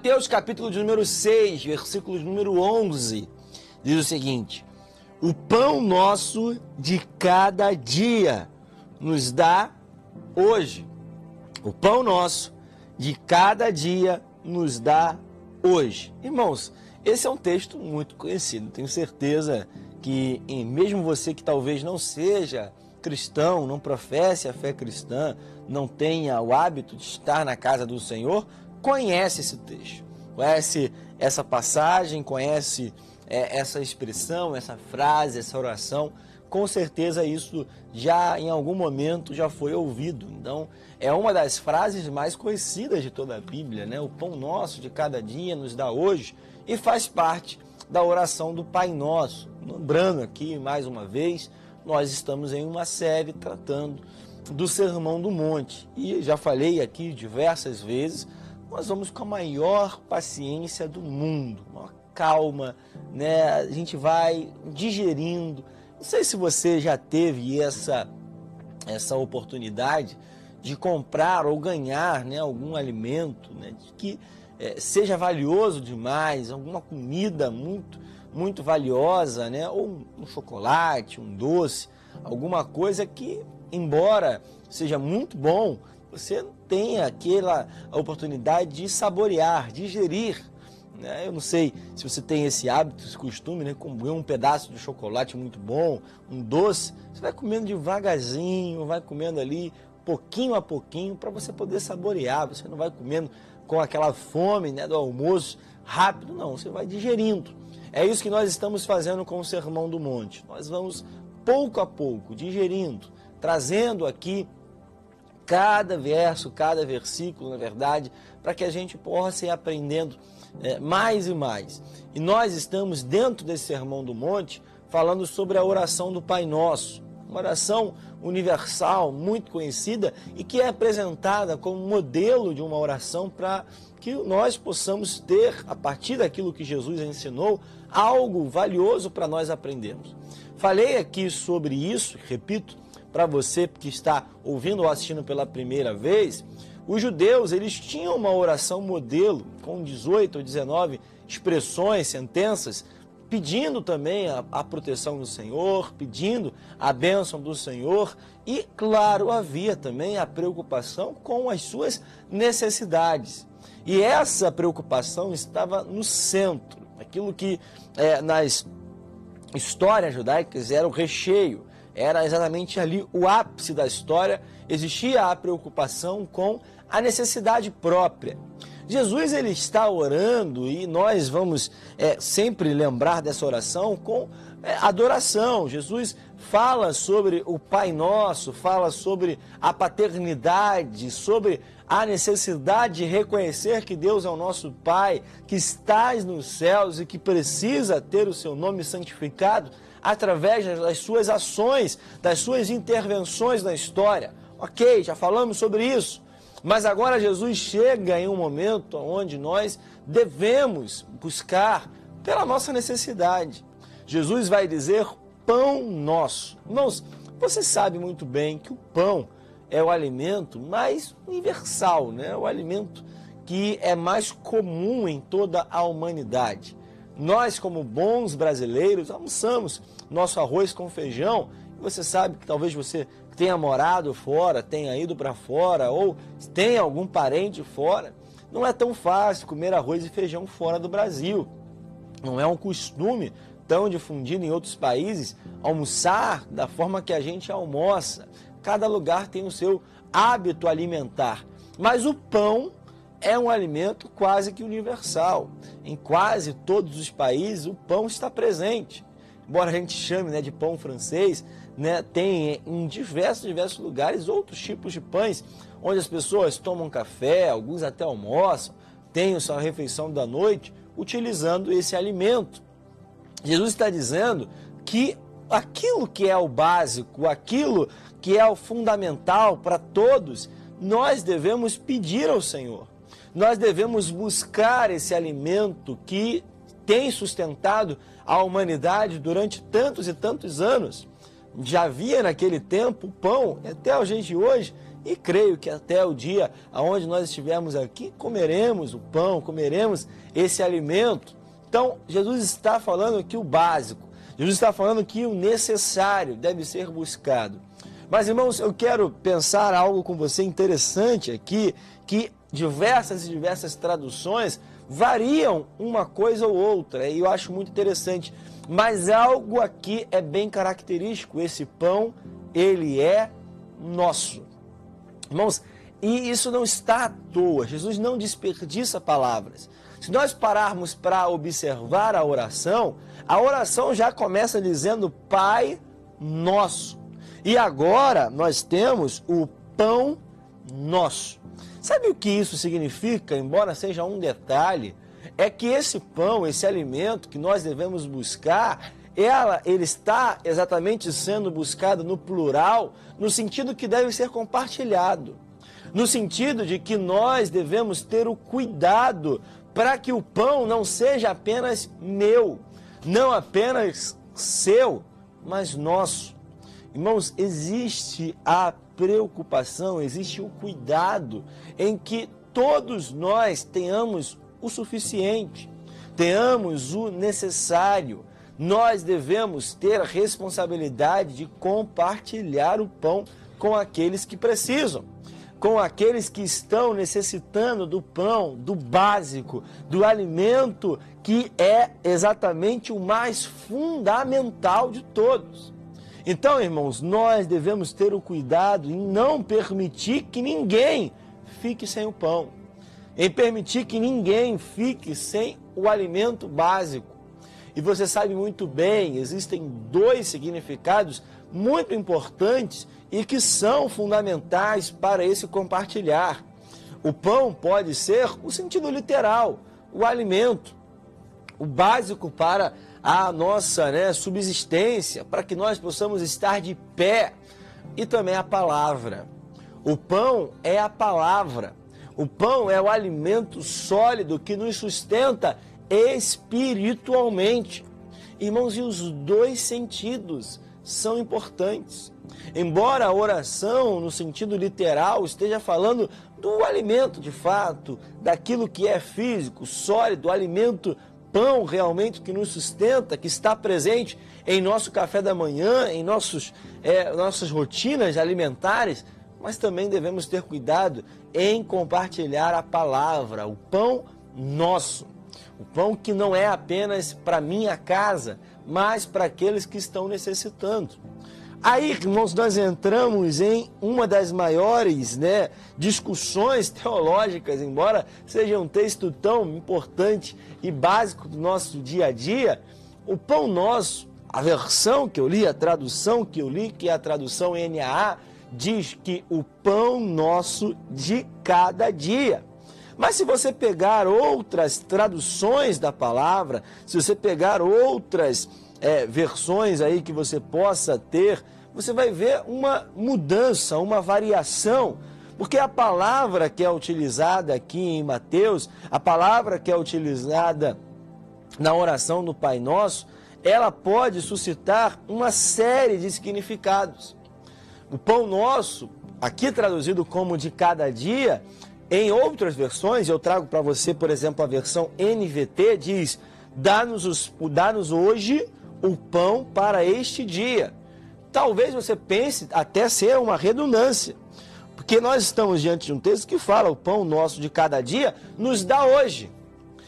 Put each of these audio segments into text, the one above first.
Mateus capítulo de número 6, versículo de número 11, diz o seguinte: O pão nosso de cada dia nos dá hoje. O pão nosso de cada dia nos dá hoje. Irmãos, esse é um texto muito conhecido. Tenho certeza que, mesmo você que talvez não seja cristão, não professe a fé cristã, não tenha o hábito de estar na casa do Senhor, conhece esse texto, conhece essa passagem, conhece é, essa expressão, essa frase, essa oração. Com certeza isso já em algum momento já foi ouvido. Então, é uma das frases mais conhecidas de toda a Bíblia, né? O pão nosso de cada dia nos dá hoje e faz parte da oração do Pai Nosso. Lembrando aqui mais uma vez, nós estamos em uma série tratando do Sermão do Monte. E já falei aqui diversas vezes, nós vamos com a maior paciência do mundo, uma calma, né? A gente vai digerindo. Não sei se você já teve essa essa oportunidade de comprar ou ganhar, né, algum alimento, né, que é, seja valioso demais, alguma comida muito muito valiosa, né? Ou um chocolate, um doce, alguma coisa que, embora seja muito bom, você tem aquela oportunidade de saborear, digerir. Né? Eu não sei se você tem esse hábito, esse costume, né? Comer um pedaço de chocolate muito bom, um doce, você vai comendo devagarzinho, vai comendo ali pouquinho a pouquinho para você poder saborear. Você não vai comendo com aquela fome né, do almoço rápido, não. Você vai digerindo. É isso que nós estamos fazendo com o Sermão do Monte. Nós vamos pouco a pouco digerindo, trazendo aqui cada verso, cada versículo, na verdade, para que a gente possa ir aprendendo é, mais e mais. E nós estamos dentro desse Sermão do Monte falando sobre a oração do Pai Nosso, uma oração universal, muito conhecida e que é apresentada como modelo de uma oração para que nós possamos ter, a partir daquilo que Jesus ensinou, algo valioso para nós aprendermos. Falei aqui sobre isso, repito, para você que está ouvindo ou assistindo pela primeira vez, os judeus, eles tinham uma oração modelo com 18 ou 19 expressões, sentenças, pedindo também a, a, proteção do Senhor, pedindo a bênção do Senhor e, claro, havia também a preocupação com as suas necessidades. E essa preocupação estava no centro, aquilo que é, nas histórias judaicas era o recheio, era exatamente ali o ápice da história, existia a preocupação com a necessidade própria. Jesus ele está orando e nós vamos é, sempre lembrar dessa oração com é, adoração. Jesus fala sobre o Pai Nosso, fala sobre a paternidade, sobre a necessidade de reconhecer que Deus é o nosso Pai, que estás nos céus e que precisa ter o seu nome santificado através das suas ações, das suas intervenções na história. Ok, já falamos sobre isso. Mas agora Jesus chega em um momento onde nós devemos buscar pela nossa necessidade. Jesus vai dizer pão nosso. Irmãos, você sabe muito bem que o pão é o alimento mais universal, né? o alimento que é mais comum em toda a humanidade. Nós, como bons brasileiros, almoçamos nosso arroz com feijão. E você sabe que talvez você tenha morado fora, tenha ido para fora ou tenha algum parente fora. Não é tão fácil comer arroz e feijão fora do Brasil. Não é um costume tão difundido em outros países almoçar da forma que a gente almoça. Cada lugar tem o seu hábito alimentar. Mas o pão é um alimento quase que universal. Em quase todos os países, o pão está presente. Embora a gente chame né, de pão francês, né, tem em diversos, diversos lugares outros tipos de pães, onde as pessoas tomam café, alguns até almoçam, têm a sua refeição da noite, utilizando esse alimento. Jesus está dizendo que aquilo que é o básico, aquilo que é o fundamental para todos, nós devemos pedir ao Senhor. Nós devemos buscar esse alimento que tem sustentado a humanidade durante tantos e tantos anos. Já havia naquele tempo pão, até os de hoje, e creio que até o dia aonde nós estivermos aqui, comeremos o pão, comeremos esse alimento. Então, Jesus está falando aqui o básico. Jesus está falando que o necessário deve ser buscado. Mas, irmãos, eu quero pensar algo com você interessante aqui, que diversas e diversas traduções variam uma coisa ou outra, e eu acho muito interessante. Mas algo aqui é bem característico, esse pão, ele é nosso. Irmãos, e isso não está à toa, Jesus não desperdiça palavras. Se nós pararmos para observar a oração, a oração já começa dizendo Pai Nosso. E agora nós temos o pão nosso. Sabe o que isso significa? Embora seja um detalhe, é que esse pão, esse alimento que nós devemos buscar, ela, ele está exatamente sendo buscado no plural, no sentido que deve ser compartilhado. No sentido de que nós devemos ter o cuidado para que o pão não seja apenas meu, não apenas seu, mas nosso. Irmãos, existe a preocupação, existe o cuidado em que todos nós tenhamos o suficiente, tenhamos o necessário. Nós devemos ter a responsabilidade de compartilhar o pão com aqueles que precisam com aqueles que estão necessitando do pão, do básico, do alimento que é exatamente o mais fundamental de todos. Então, irmãos, nós devemos ter o cuidado em não permitir que ninguém fique sem o pão, em permitir que ninguém fique sem o alimento básico. E você sabe muito bem, existem dois significados muito importantes e que são fundamentais para esse compartilhar. O pão pode ser o sentido literal, o alimento, o básico para a nossa né, subsistência, para que nós possamos estar de pé, e também a palavra. O pão é a palavra. O pão é o alimento sólido que nos sustenta espiritualmente. Irmãos, e os dois sentidos são importantes. Embora a oração, no sentido literal, esteja falando do alimento de fato, daquilo que é físico, sólido, alimento, pão realmente que nos sustenta, que está presente em nosso café da manhã, em nossos, é, nossas rotinas alimentares, mas também devemos ter cuidado em compartilhar a palavra, o pão nosso. O pão que não é apenas para minha casa, mas para aqueles que estão necessitando. Aí, irmãos, nós entramos em uma das maiores né, discussões teológicas, embora seja um texto tão importante e básico do nosso dia a dia. O pão nosso, a versão que eu li, a tradução que eu li, que é a tradução NAA, diz que o pão nosso de cada dia. Mas se você pegar outras traduções da palavra, se você pegar outras é, versões aí que você possa ter, você vai ver uma mudança, uma variação. Porque a palavra que é utilizada aqui em Mateus, a palavra que é utilizada na oração do Pai Nosso, ela pode suscitar uma série de significados. O pão nosso, aqui traduzido como de cada dia, em outras versões, eu trago para você, por exemplo, a versão NVT, diz: dá-nos dá hoje o pão para este dia. Talvez você pense até ser uma redundância, porque nós estamos diante de um texto que fala: o pão nosso de cada dia nos dá hoje.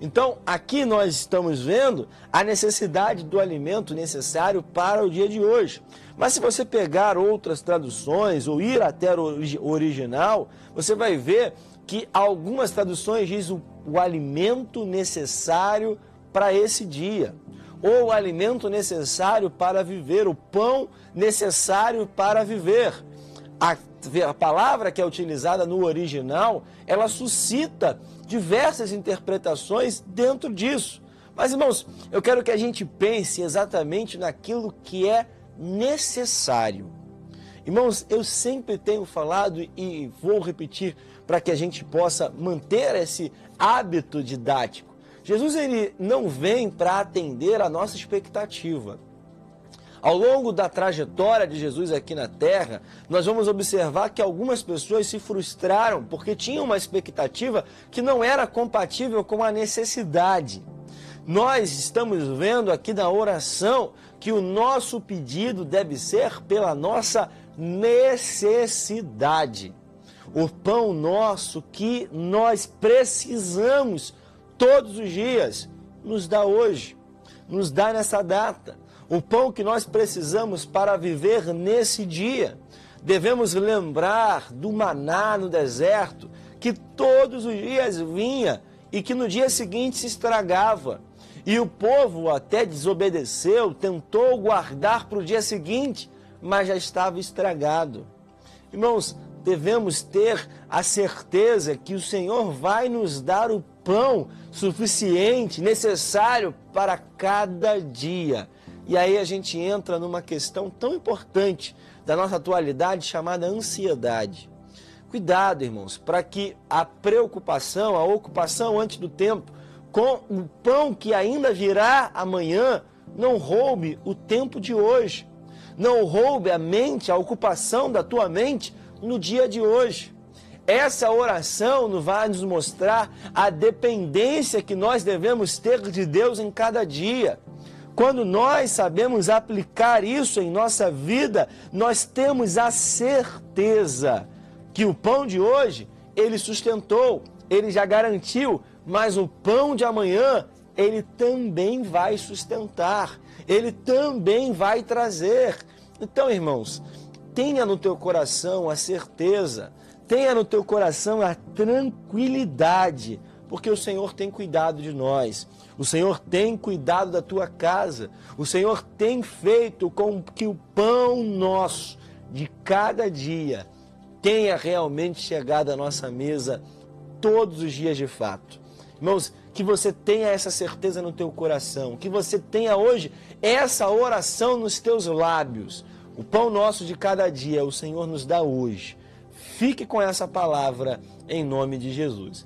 Então, aqui nós estamos vendo a necessidade do alimento necessário para o dia de hoje. Mas se você pegar outras traduções ou ir até o original, você vai ver que algumas traduções dizem o, o alimento necessário para esse dia, ou o alimento necessário para viver, o pão necessário para viver. A, a palavra que é utilizada no original, ela suscita diversas interpretações dentro disso. Mas, irmãos, eu quero que a gente pense exatamente naquilo que é necessário. Irmãos, eu sempre tenho falado e vou repetir para que a gente possa manter esse hábito didático. Jesus ele não vem para atender a nossa expectativa. Ao longo da trajetória de Jesus aqui na terra, nós vamos observar que algumas pessoas se frustraram porque tinham uma expectativa que não era compatível com a necessidade. Nós estamos vendo aqui na oração que o nosso pedido deve ser pela nossa necessidade. O pão nosso que nós precisamos todos os dias, nos dá hoje, nos dá nessa data. O pão que nós precisamos para viver nesse dia. Devemos lembrar do maná no deserto, que todos os dias vinha e que no dia seguinte se estragava. E o povo até desobedeceu, tentou guardar para o dia seguinte, mas já estava estragado. Irmãos, devemos ter a certeza que o Senhor vai nos dar o pão suficiente, necessário para cada dia. E aí a gente entra numa questão tão importante da nossa atualidade chamada ansiedade. Cuidado, irmãos, para que a preocupação, a ocupação antes do tempo com o pão que ainda virá amanhã não roube o tempo de hoje. Não roube a mente, a ocupação da tua mente no dia de hoje. Essa oração vai nos mostrar a dependência que nós devemos ter de Deus em cada dia. Quando nós sabemos aplicar isso em nossa vida, nós temos a certeza que o pão de hoje, ele sustentou, ele já garantiu, mas o pão de amanhã, ele também vai sustentar, ele também vai trazer. Então, irmãos, tenha no teu coração a certeza, tenha no teu coração a tranquilidade, porque o Senhor tem cuidado de nós. O Senhor tem cuidado da tua casa. O Senhor tem feito com que o pão nosso de cada dia tenha realmente chegado à nossa mesa todos os dias de fato. Irmãos, que você tenha essa certeza no teu coração, que você tenha hoje essa oração nos teus lábios. O pão nosso de cada dia o Senhor nos dá hoje. Fique com essa palavra em nome de Jesus.